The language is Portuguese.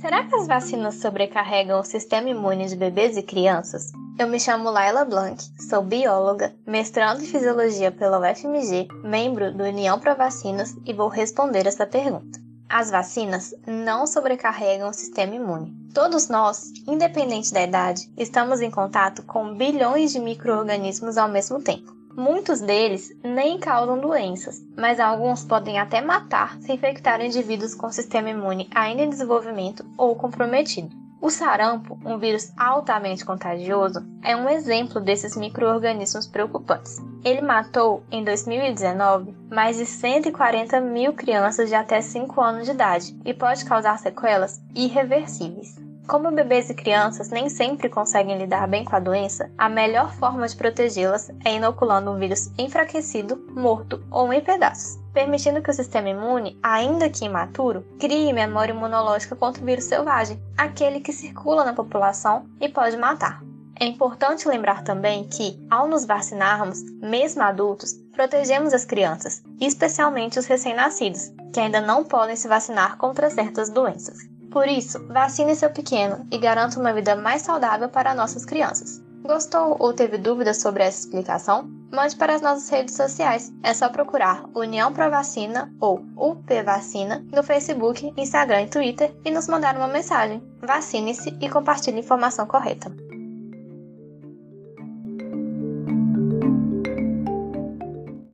Será que as vacinas sobrecarregam o sistema imune de bebês e crianças? Eu me chamo Laila Blanc, sou bióloga, mestrando em fisiologia pela UFMG, membro do União para Vacinas e vou responder essa pergunta. As vacinas não sobrecarregam o sistema imune. Todos nós, independente da idade, estamos em contato com bilhões de micro-organismos ao mesmo tempo. Muitos deles nem causam doenças, mas alguns podem até matar se infectarem indivíduos com sistema imune ainda em desenvolvimento ou comprometido. O sarampo, um vírus altamente contagioso, é um exemplo desses micro-organismos preocupantes. Ele matou, em 2019, mais de 140 mil crianças de até 5 anos de idade e pode causar sequelas irreversíveis. Como bebês e crianças nem sempre conseguem lidar bem com a doença, a melhor forma de protegê-las é inoculando um vírus enfraquecido, morto ou em pedaços, permitindo que o sistema imune, ainda que imaturo, crie memória imunológica contra o vírus selvagem, aquele que circula na população e pode matar. É importante lembrar também que, ao nos vacinarmos, mesmo adultos, protegemos as crianças, especialmente os recém-nascidos, que ainda não podem se vacinar contra certas doenças. Por isso, vacine seu pequeno e garanta uma vida mais saudável para nossas crianças. Gostou ou teve dúvidas sobre essa explicação? Mande para as nossas redes sociais. É só procurar União Pro Vacina ou UP Vacina no Facebook, Instagram e Twitter e nos mandar uma mensagem. Vacine-se e compartilhe a informação correta.